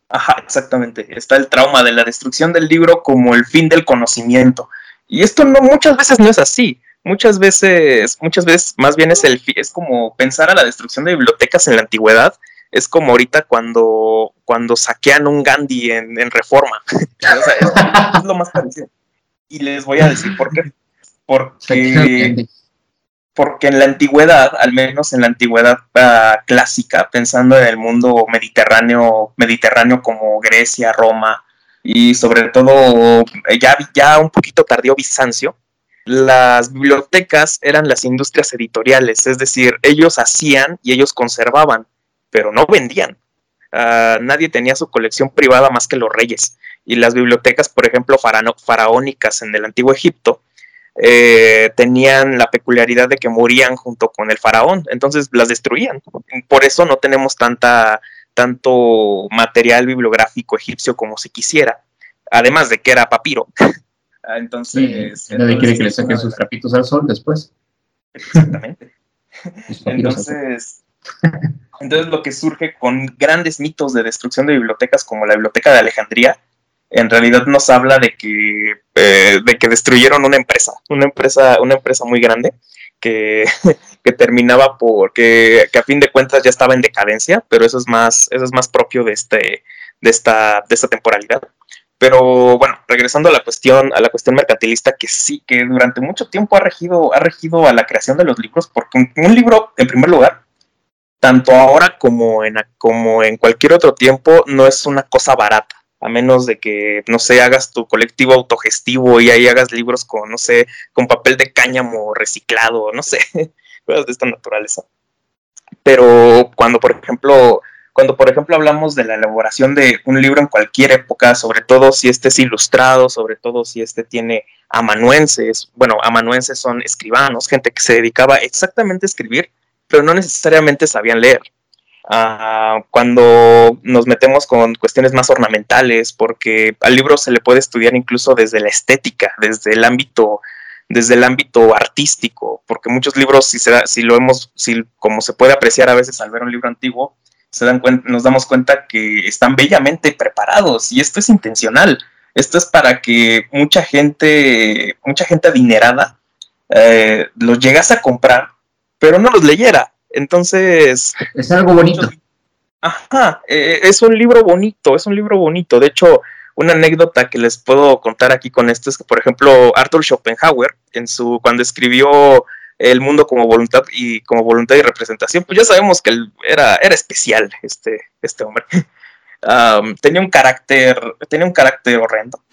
Ajá, exactamente. Está el trauma de la destrucción del libro como el fin del conocimiento. Y esto no, muchas veces no es así. Muchas veces, muchas veces más bien es el es como pensar a la destrucción de bibliotecas en la antigüedad. Es como ahorita cuando, cuando saquean un Gandhi en, reforma. es, lo más parecido. Y les voy a decir por qué. Porque, porque en la antigüedad, al menos en la antigüedad ah, clásica, pensando en el mundo mediterráneo, mediterráneo como Grecia, Roma, y sobre todo ya, ya un poquito tardío Bizancio, las bibliotecas eran las industrias editoriales, es decir, ellos hacían y ellos conservaban, pero no vendían. Ah, nadie tenía su colección privada más que los reyes. Y las bibliotecas, por ejemplo, faraónicas en el antiguo Egipto, eh, tenían la peculiaridad de que morían junto con el faraón, entonces las destruían. Por eso no tenemos tanta tanto material bibliográfico egipcio como se quisiera, además de que era papiro. Entonces, nadie quiere que le saquen sus trapitos al sol después. Exactamente. entonces, entonces lo que surge con grandes mitos de destrucción de bibliotecas como la biblioteca de Alejandría, en realidad nos habla de que, eh, de que destruyeron una empresa, una empresa, una empresa muy grande que, que terminaba por, que, a fin de cuentas ya estaba en decadencia, pero eso es más, eso es más propio de, este, de, esta, de esta temporalidad. Pero bueno, regresando a la cuestión, a la cuestión mercantilista, que sí, que durante mucho tiempo ha regido, ha regido a la creación de los libros, porque un, libro, en primer lugar, tanto ahora como en, como en cualquier otro tiempo, no es una cosa barata a menos de que, no sé, hagas tu colectivo autogestivo y ahí hagas libros con, no sé, con papel de cáñamo reciclado, no sé, cosas de esta naturaleza. Pero cuando, por ejemplo, cuando, por ejemplo, hablamos de la elaboración de un libro en cualquier época, sobre todo si este es ilustrado, sobre todo si este tiene amanuenses, bueno, amanuenses son escribanos, gente que se dedicaba exactamente a escribir, pero no necesariamente sabían leer cuando nos metemos con cuestiones más ornamentales, porque al libro se le puede estudiar incluso desde la estética, desde el ámbito, desde el ámbito artístico, porque muchos libros, si, se si lo hemos, si, como se puede apreciar a veces al ver un libro antiguo, se dan nos damos cuenta que están bellamente preparados y esto es intencional. Esto es para que mucha gente, mucha gente adinerada eh, los llegase a comprar, pero no los leyera entonces... Es algo bonito. Ajá, eh, es un libro bonito, es un libro bonito. De hecho, una anécdota que les puedo contar aquí con esto es que, por ejemplo, Arthur Schopenhauer, en su, cuando escribió El mundo como voluntad y como voluntad y representación, pues ya sabemos que él era, era especial este, este hombre. tenía un carácter, tenía un carácter horrendo.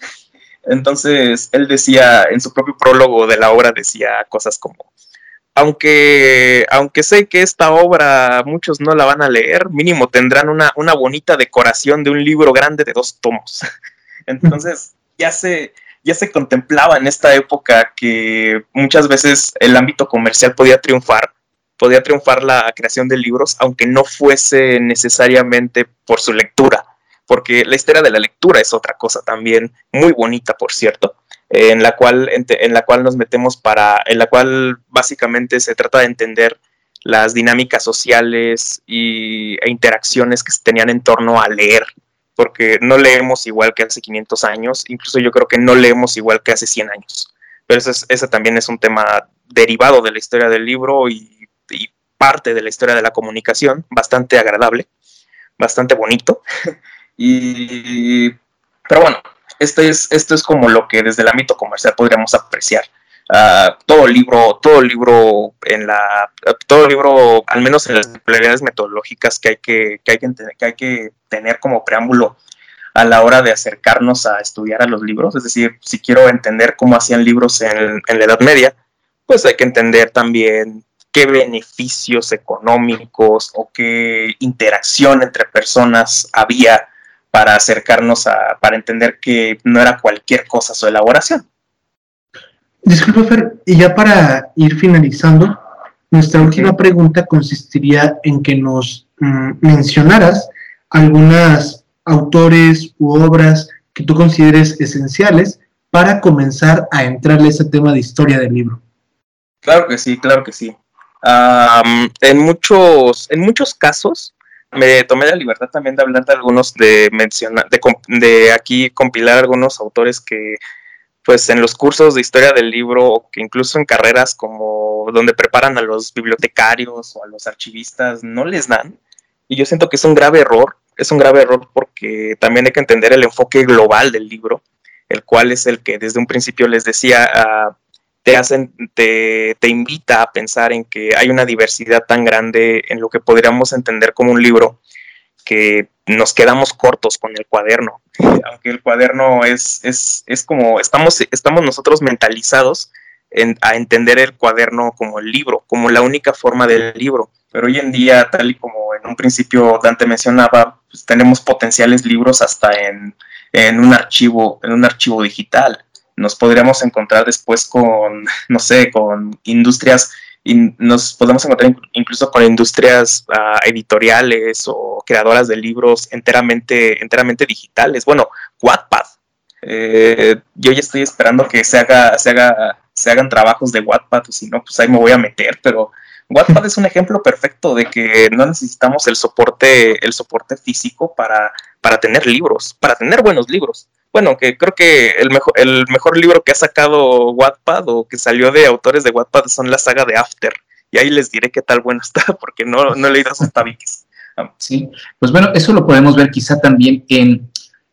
Entonces, él decía, en su propio prólogo de la obra, decía cosas como, aunque, aunque sé que esta obra muchos no la van a leer, mínimo tendrán una, una bonita decoración de un libro grande de dos tomos. Entonces, ya se, ya se contemplaba en esta época que muchas veces el ámbito comercial podía triunfar podía triunfar la creación de libros, aunque no fuese necesariamente por su lectura, porque la historia de la lectura es otra cosa también muy bonita, por cierto, en la cual, en, la cual nos metemos para, en la cual básicamente se trata de entender las dinámicas sociales y, e interacciones que se tenían en torno a leer, porque no leemos igual que hace 500 años, incluso yo creo que no leemos igual que hace 100 años, pero ese también es un tema derivado de la historia del libro y y parte de la historia de la comunicación, bastante agradable, bastante bonito. y, pero bueno, esto es, esto es como lo que desde el ámbito comercial podríamos apreciar. Ah, todo libro, todo libro en la, todo libro, al menos en las prioridades metodológicas que hay que, que hay que, que hay que tener como preámbulo a la hora de acercarnos a estudiar a los libros. Es decir, si quiero entender cómo hacían libros en, en la Edad Media, pues hay que entender también qué beneficios económicos o qué interacción entre personas había para acercarnos a, para entender que no era cualquier cosa su elaboración. Disculpa, Fer, y ya para ir finalizando, nuestra última pregunta consistiría en que nos mm, mencionaras algunas autores u obras que tú consideres esenciales para comenzar a entrarle a ese tema de historia del libro. Claro que sí, claro que sí en, muchos, en muchos casos me tomé la libertad también de hablar de algunos, de mencionar, de, de aquí compilar algunos autores que pues en los cursos de historia del libro o que incluso en carreras como donde preparan a los bibliotecarios o a los archivistas no les dan. Y yo siento que es un grave error, es un grave error porque también hay que entender el enfoque global del libro, el cual es el que desde un principio les decía, uh, te, hacen, te, te, invita a pensar en que hay una diversidad tan grande en lo que podríamos entender como un libro que nos quedamos cortos con el cuaderno. Aunque el cuaderno es, es, es como, estamos, estamos nosotros mentalizados en, a entender el cuaderno como el libro, como la única forma del libro. Pero hoy en día, tal y como en un principio Dante mencionaba, pues tenemos potenciales libros hasta en, en, un archivo, en un archivo digital nos podríamos encontrar después con, no sé, con industrias, y nos podemos encontrar incluso con industrias ah, editoriales o creadoras de libros enteramente, enteramente digitales. Bueno, Wattpad. Eh, yo ya estoy esperando que se haga, se haga, se hagan trabajos de Wattpad, o si no, pues ahí me voy a meter, pero Wattpad es un ejemplo perfecto de que no necesitamos el soporte, el soporte físico para, para tener libros, para tener buenos libros bueno, que creo que el mejor, el mejor libro que ha sacado Wattpad o que salió de autores de Wattpad son la saga de After. Y ahí les diré qué tal bueno está, porque no, no he leído sus tabiques. Sí, pues bueno, eso lo podemos ver quizá también en,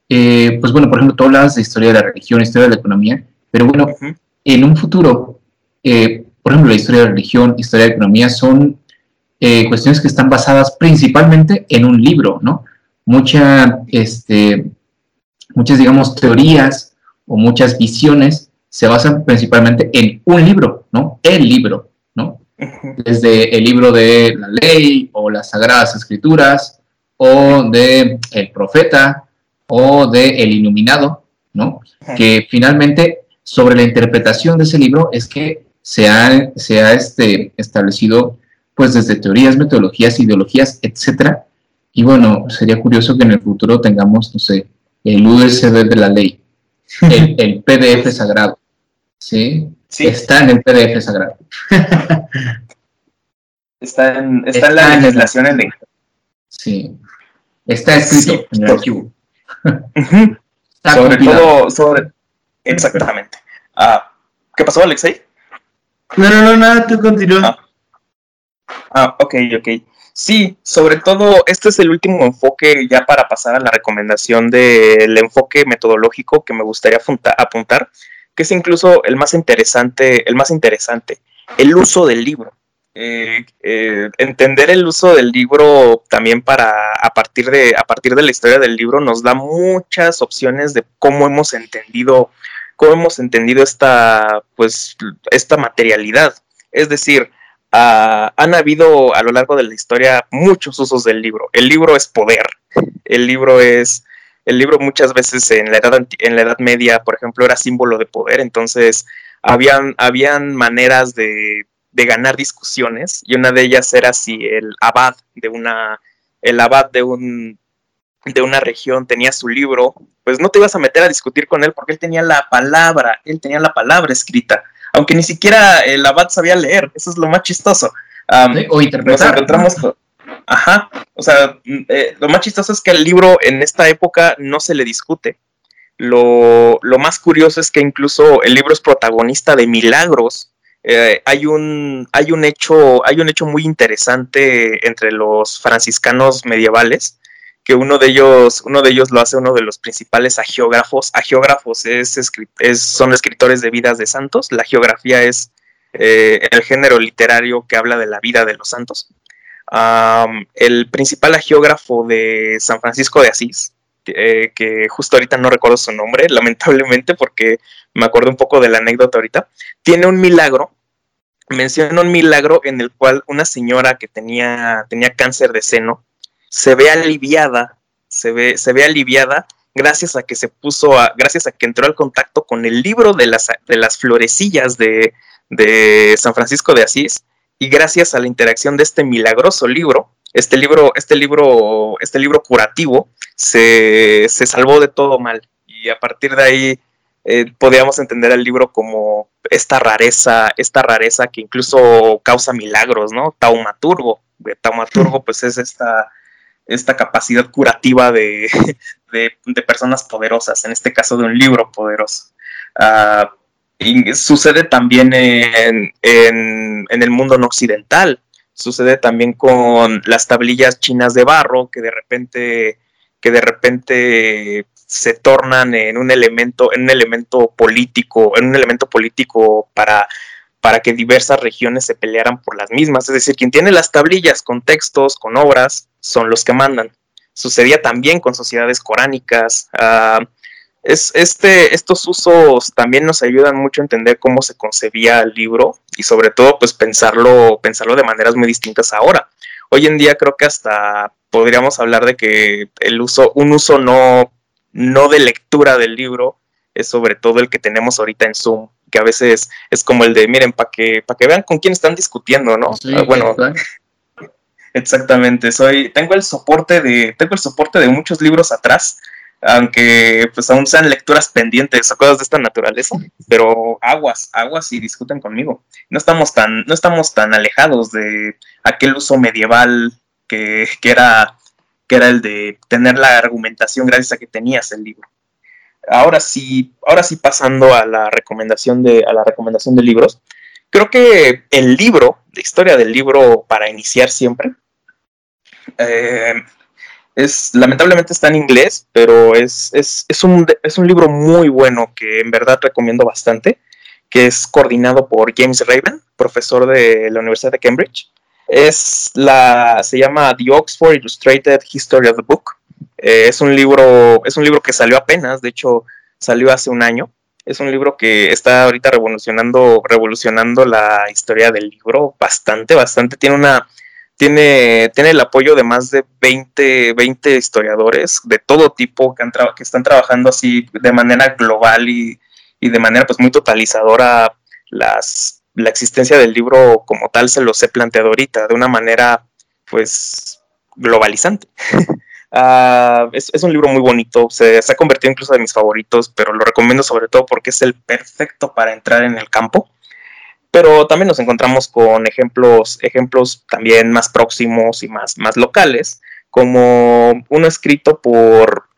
eh, pues bueno, por ejemplo, tú hablas de historia de la religión, historia de la economía, pero bueno, en un futuro, eh, por ejemplo, la historia de la religión, historia de la economía son eh, cuestiones que están basadas principalmente en un libro, ¿no? Mucha, este, muchas, digamos, teorías o muchas visiones se basan principalmente en un libro, ¿no? El libro, ¿no? Desde el libro de la ley o las sagradas escrituras o de el profeta o de el iluminado, ¿no? Que finalmente sobre la interpretación de ese libro es que se ha, se ha este, establecido pues desde teorías, metodologías, ideologías, etcétera. Y bueno, sería curioso que en el futuro tengamos, no sé, el USB de la ley, el, PDF sagrado. ¿sí? Está en el PDF sagrado. está en, está, en la legislación en Sí. Está escrito en el archivo. sobre todo, sobre. Exactamente. Ah, ¿Qué pasó, Alexei? No, no, no, nada, tú continúa. Ah. ah, ok, ok. Sí, sobre todo este es el último enfoque ya para pasar a la recomendación del enfoque metodológico que me gustaría apuntar, que es incluso el más interesante, el más interesante, el uso del libro. Eh, eh, entender el uso del libro también para a partir de a partir de la historia del libro nos da muchas opciones de cómo hemos entendido cómo hemos entendido esta pues esta materialidad es decir han habido a lo largo de la historia muchos usos del libro. El libro es poder. El libro es. El libro muchas veces en la edad, en la edad media, por ejemplo, era símbolo de poder. Entonces, habían, habían maneras de, de ganar discusiones y una de ellas era si el abad de una, el abad de un de una región tenía su libro, pues no te ibas a meter a discutir con él porque él tenía la palabra, él tenía la palabra escrita, aunque ni siquiera el abad sabía leer, eso es lo más chistoso. o interpretar. Nos encontramos Ajá, o sea, mm, eh, lo más chistoso es que el libro en esta época no se le discute. Lo, lo más curioso es que incluso el libro es protagonista de milagros. Eh, hay, un, hay, un hecho, hay un hecho muy interesante entre los franciscanos medievales, que uno de ellos, uno de ellos lo hace uno de los principales agiógrafos. Agiógrafos es, es son escritores de vidas de santos. La geografía es eh, el género literario que habla de la vida de los santos el principal geógrafo de San Francisco de Asís, eh, que justo ahorita no recuerdo su nombre, lamentablemente, porque me acuerdo un poco de la anécdota ahorita, tiene un milagro, menciona un milagro en el cual una señora que tenía, tenía cáncer de seno se ve aliviada, se ve, se ve aliviada gracias a que se puso a, gracias a que entró al contacto con el libro de las, de las florecillas de, de San Francisco de Asís y gracias a la interacción de este milagroso libro, este libro, este libro, este libro curativo, se, salvó de todo mal. Y a partir de ahí eh, podríamos entender el libro como esta rareza, esta rareza que incluso causa milagros, ¿no? Taumaturgo. Taumaturgo, pues es esta, esta capacidad curativa de, de, personas poderosas, en este caso de un libro poderoso. Ah, sucede también en, el mundo no occidental. Sucede también con las tablillas chinas de barro que de repente, que de repente se tornan en un elemento, en un elemento político, en un elemento político para, para que diversas regiones se pelearan por las mismas. Es decir, quien tiene las tablillas con textos, con obras, son los que mandan. Sucedía también con sociedades coránicas. Ah, es, este, estos usos también nos ayudan mucho a entender cómo se concebía el libro y sobre todo pues pensarlo, pensarlo de maneras muy distintas ahora. Hoy en día creo que hasta podríamos hablar de que el uso, un uso no, no de lectura del libro es sobre todo el que tenemos ahorita en Zoom, que a veces es como el de, miren, para que, para que vean con quién están discutiendo, ¿no? Ah, bueno, exactamente, soy, tengo el soporte de, tengo el soporte de muchos libros atrás aunque pues aún sean lecturas pendientes o cosas de esta naturaleza, pero aguas, aguas y discuten conmigo. No estamos tan, no estamos tan alejados de aquel uso medieval que, era, que era el de tener la argumentación gracias a que tenías el libro. Ahora sí, ahora sí pasando a la recomendación de, a la recomendación de libros, creo que el libro, la historia del libro para iniciar siempre, eh, es, lamentablemente está en inglés, pero es, es, un, es un libro muy bueno que en verdad recomiendo bastante, que es coordinado por James Raven, profesor de la Universidad de Cambridge. Es la, se llama The Oxford Illustrated History of the Book. Eh, es, un libro, es un libro que salió apenas, de hecho salió hace un año. Es un libro que está ahorita revolucionando, revolucionando la historia del libro bastante, bastante. Tiene una, tiene, tiene el apoyo de más de 20, 20 historiadores de todo tipo que, han que están trabajando así de manera global y, de manera pues muy totalizadora las, la existencia del libro como tal se los he planteado ahorita de una manera pues globalizante. Ah, es, es, un libro muy bonito, se, se, ha convertido incluso en mis favoritos, pero lo recomiendo sobre todo porque es el perfecto para entrar en el campo pero también nos encontramos con ejemplos, ejemplos también más próximos y más, más locales, como uno escrito por,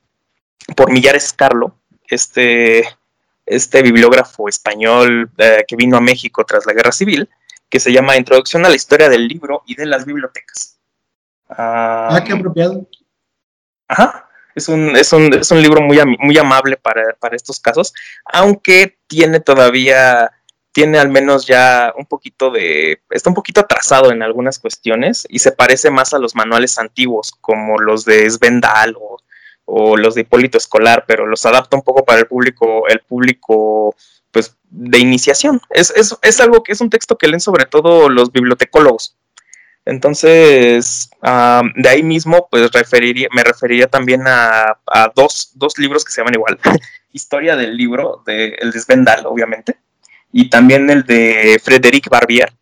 por Millares Carlo, este, este bibliógrafo español eh, que vino a México tras la Guerra Civil, que se llama Introducción a la Historia del Libro y de las Bibliotecas. ah, ah qué apropiado. Ajá. Es un, es un, es un libro muy, muy amable para, para estos casos, aunque tiene todavía tiene al menos ya un poquito de, está un poquito atrasado en algunas cuestiones y se parece más a los manuales antiguos como los de Svendal o, los de Hipólito Escolar, pero los adapta un poco para el público, el público pues de iniciación. Es, es, algo que es un texto que leen sobre todo los bibliotecólogos. Entonces, de ahí mismo, pues me referiría también a, dos, dos, libros que se llaman igual. Historia del libro, de, el de Svendal, obviamente, y también el de Frederic Barbier,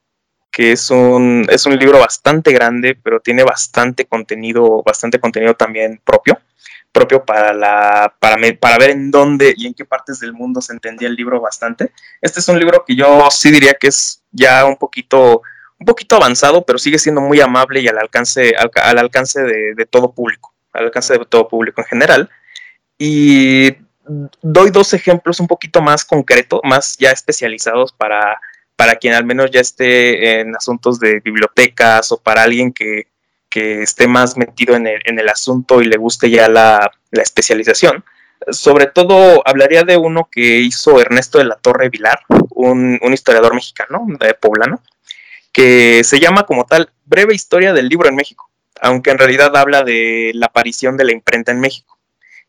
que es un, es un libro bastante grande, pero tiene bastante contenido, bastante contenido también propio, propio para, la, para, para ver en dónde y en qué partes del mundo se entendía el libro bastante. Este es un libro que yo sí diría que es ya un poquito, un poquito avanzado, pero sigue siendo muy amable y al alcance, al, alcance de, todo público, al alcance de todo público en general. Y doy dos ejemplos un poquito más concretos, más ya especializados para, para quien al menos ya esté en asuntos de bibliotecas o para alguien que, esté más metido en el, asunto y le guste ya la, especialización. Sobre todo hablaría de uno que hizo Ernesto de la Torre Vilar, un, un historiador mexicano, de poblano, que se llama como tal Breve Historia del Libro en México, aunque en realidad habla de la aparición de la imprenta en México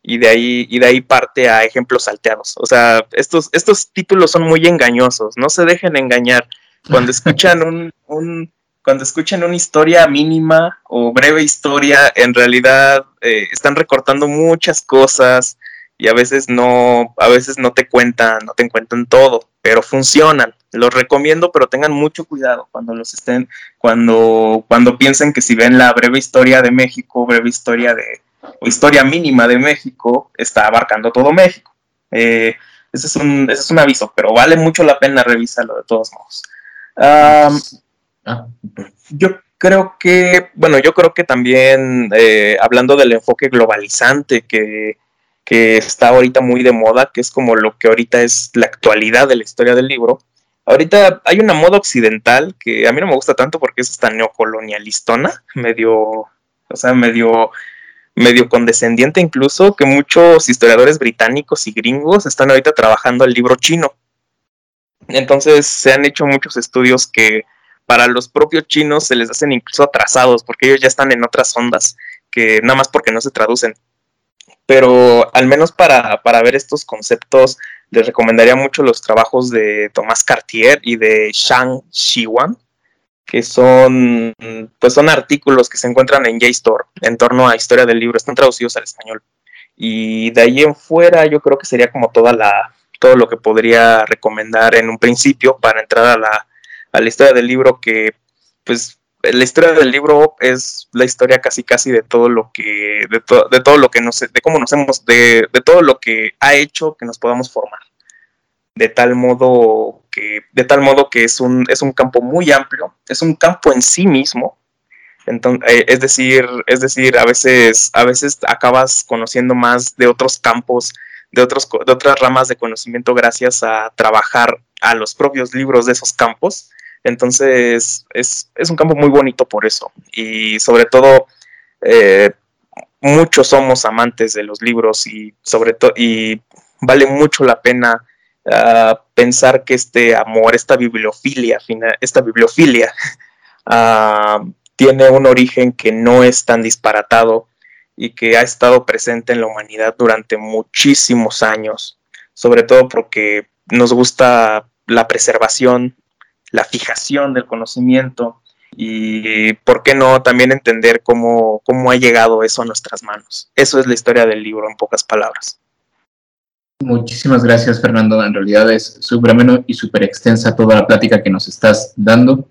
y de ahí, y de ahí parte a ejemplos salteados. O sea, estos, estos títulos son muy engañosos, no se dejen engañar. Cuando escuchan un, un cuando escuchan una historia mínima o breve historia, en realidad eh, están recortando muchas cosas y a veces no, a veces no te cuentan, no te cuentan todo, pero funcionan. Los recomiendo, pero tengan mucho cuidado cuando los estén, cuando, cuando piensen que si ven la breve historia de México, breve historia de, o historia mínima de México está abarcando todo México. Eh, ese, es un, ese, es un, aviso, pero vale mucho la pena revisarlo de todos modos. Ah, yo creo que, bueno, yo creo que también eh, hablando del enfoque globalizante que, que está ahorita muy de moda, que es como lo que ahorita es la actualidad de la historia del libro, ahorita hay una moda occidental que a mí no me gusta tanto porque es esta neocolonialistona, medio, o sea, medio medio condescendiente incluso, que muchos historiadores británicos y gringos están ahorita trabajando el libro chino. Entonces se han hecho muchos estudios que para los propios chinos se les hacen incluso atrasados, porque ellos ya están en otras ondas, que nada más porque no se traducen. Pero al menos para, para ver estos conceptos, les recomendaría mucho los trabajos de Tomás Cartier y de Shang Xiwan, que son, pues son artículos que se encuentran en JSTOR en torno a historia del libro, están traducidos al español. Y de ahí en fuera yo creo que sería como toda la, todo lo que podría recomendar en un principio para entrar a la, a la historia del libro que pues la historia del libro es la historia casi casi de todo lo que de, de todo lo que nos de cómo nos hemos de, de todo lo que ha hecho que nos podamos formar de tal modo que, de tal modo que es un, es un campo muy amplio, es un campo en sí mismo. Entonces, eh, es decir, es decir, a veces, a veces acabas conociendo más de otros campos, de, otros, de otras ramas de conocimiento gracias a trabajar a los propios libros de esos campos. Entonces, es, un campo muy bonito por eso. Y sobre todo, eh, muchos somos amantes de los libros y sobre todo, y vale mucho la pena pensar que este amor, esta bibliofilia, esta bibliofilia ah, tiene un origen que no es tan disparatado y que ha estado presente en la humanidad durante muchísimos años, sobre todo porque nos gusta la preservación, la fijación del conocimiento y, ¿por qué no?, también entender cómo, cómo ha llegado eso a nuestras manos. Eso es la historia del libro en pocas palabras. Muchísimas gracias, Fernando. En realidad es súper ameno y súper extensa toda la plática que nos estás dando.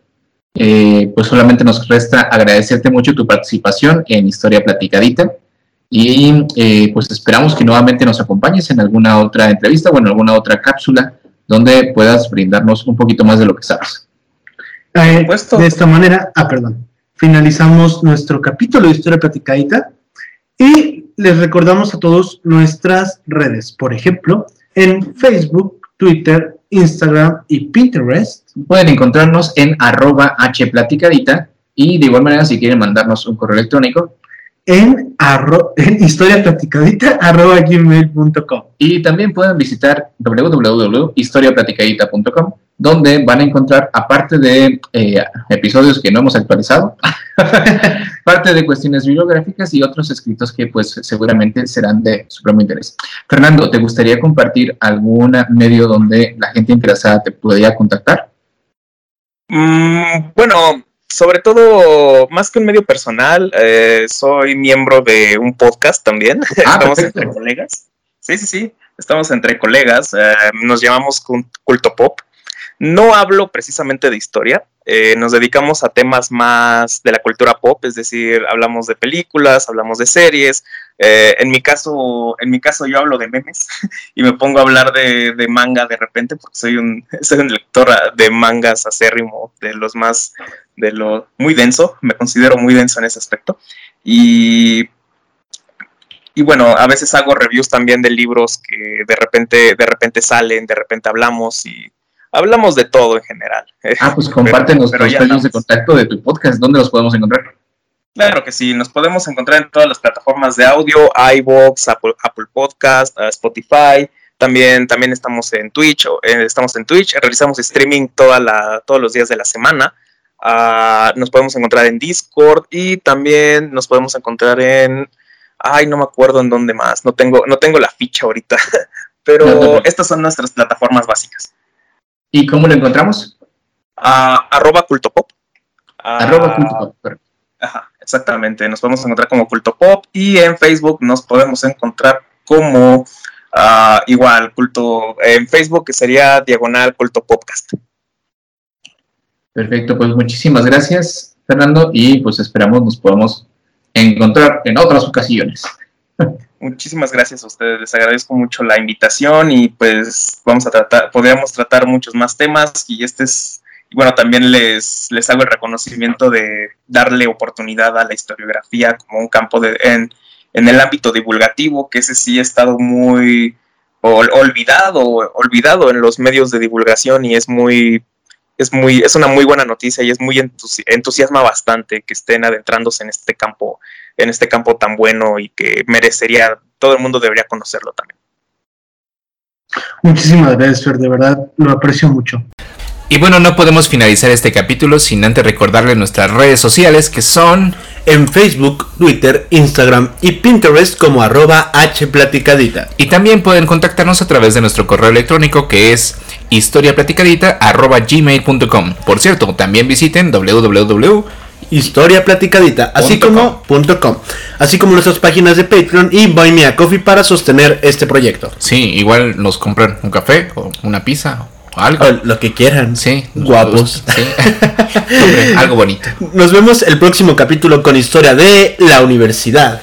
Eh, pues solamente nos resta agradecerte mucho tu participación en Historia Platicadita y eh, pues esperamos que nuevamente nos acompañes en alguna otra entrevista o en alguna otra cápsula donde puedas brindarnos un poquito más de lo que sabes. Eh, de esta manera, ah, perdón, finalizamos nuestro capítulo de Historia Platicadita y les recordamos a todos nuestras redes. Por ejemplo, en Facebook, Twitter, Instagram y Pinterest. Pueden encontrarnos en arroba hplaticadita y de igual manera si quieren mandarnos un correo electrónico en, arro en historiaplaticadita.gmail.com Y también pueden visitar www.historiaplaticadita.com donde van a encontrar, aparte de eh, episodios que no hemos actualizado, parte de cuestiones bibliográficas y otros escritos que pues seguramente serán de supremo interés. Fernando, ¿te gustaría compartir algún medio donde la gente interesada te podría contactar? Mm, bueno, sobre todo, más que un medio personal, eh, soy miembro de un podcast también. Ah, Estamos entre colegas. Sí, sí, sí. Estamos entre colegas. Eh, nos llamamos Culto Pop. No hablo precisamente de historia, eh, nos dedicamos a temas más de la cultura pop, es decir, hablamos de películas, hablamos de series. Eh, en mi caso, en mi caso yo hablo de memes y me pongo a hablar de, manga de repente porque soy un, soy un lector de mangas acérrimo, de los más, de lo muy denso, me considero muy denso en ese aspecto. Y y bueno, a veces hago reviews también de libros que de repente, de repente salen, de repente hablamos y hablamos de todo en general. Ah, pues compártenos los medios de contacto de tu podcast. ¿Dónde los podemos encontrar? Claro que sí, nos podemos encontrar en todas las plataformas de audio, iVoox, Apple, Apple Podcast, uh, Spotify. También, también estamos en Twitch, eh, estamos en Twitch, realizamos streaming toda la, todos los días de la semana. Uh, nos podemos encontrar en Discord y también nos podemos encontrar en Ay, no me acuerdo en dónde más. No tengo, no tengo la ficha ahorita. Pero estas son nuestras plataformas básicas. ¿Y cómo lo encontramos? arroba cultopop. arroba cultopop. Ajá, exactamente. Nos podemos encontrar como cultopop y en Facebook nos podemos encontrar como ah, igual culto en Facebook que sería diagonal culto podcast. Perfecto, pues muchísimas gracias Fernando y pues esperamos nos podemos encontrar en otras ocasiones. Muchísimas gracias a ustedes, les agradezco mucho la invitación y pues vamos a tratar, podríamos tratar muchos más temas y este es, bueno, también les, les hago el reconocimiento de darle oportunidad a la historiografía como un campo de, en, en el ámbito divulgativo, que ese sí ha estado muy olvidado, olvidado en los medios de divulgación y es muy es muy, es una muy buena noticia y es muy entusiasma bastante que estén adentrándose en este campo, en este campo tan bueno y que merecería, todo el mundo debería conocerlo también. Muchísimas gracias, Fer, de verdad lo aprecio mucho. Y bueno, no podemos finalizar este capítulo sin antes recordarle nuestras redes sociales que son en Facebook, Twitter, Instagram y Pinterest como arroba hplaticadita. Y también pueden contactarnos a través de nuestro correo electrónico que es historiaplaticadita.gmail.com. Por cierto, también visiten www historiaplaticadita, así como .com, así como nuestras páginas de Patreon y Buy Me a Coffee para sostener este proyecto. Sí, igual nos compran un café o una pizza o algo. lo que quieran. Sí. Guapos. algo bonito. Nos vemos el próximo capítulo con historia de la universidad.